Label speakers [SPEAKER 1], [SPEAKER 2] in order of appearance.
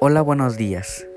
[SPEAKER 1] Hola, buenos días.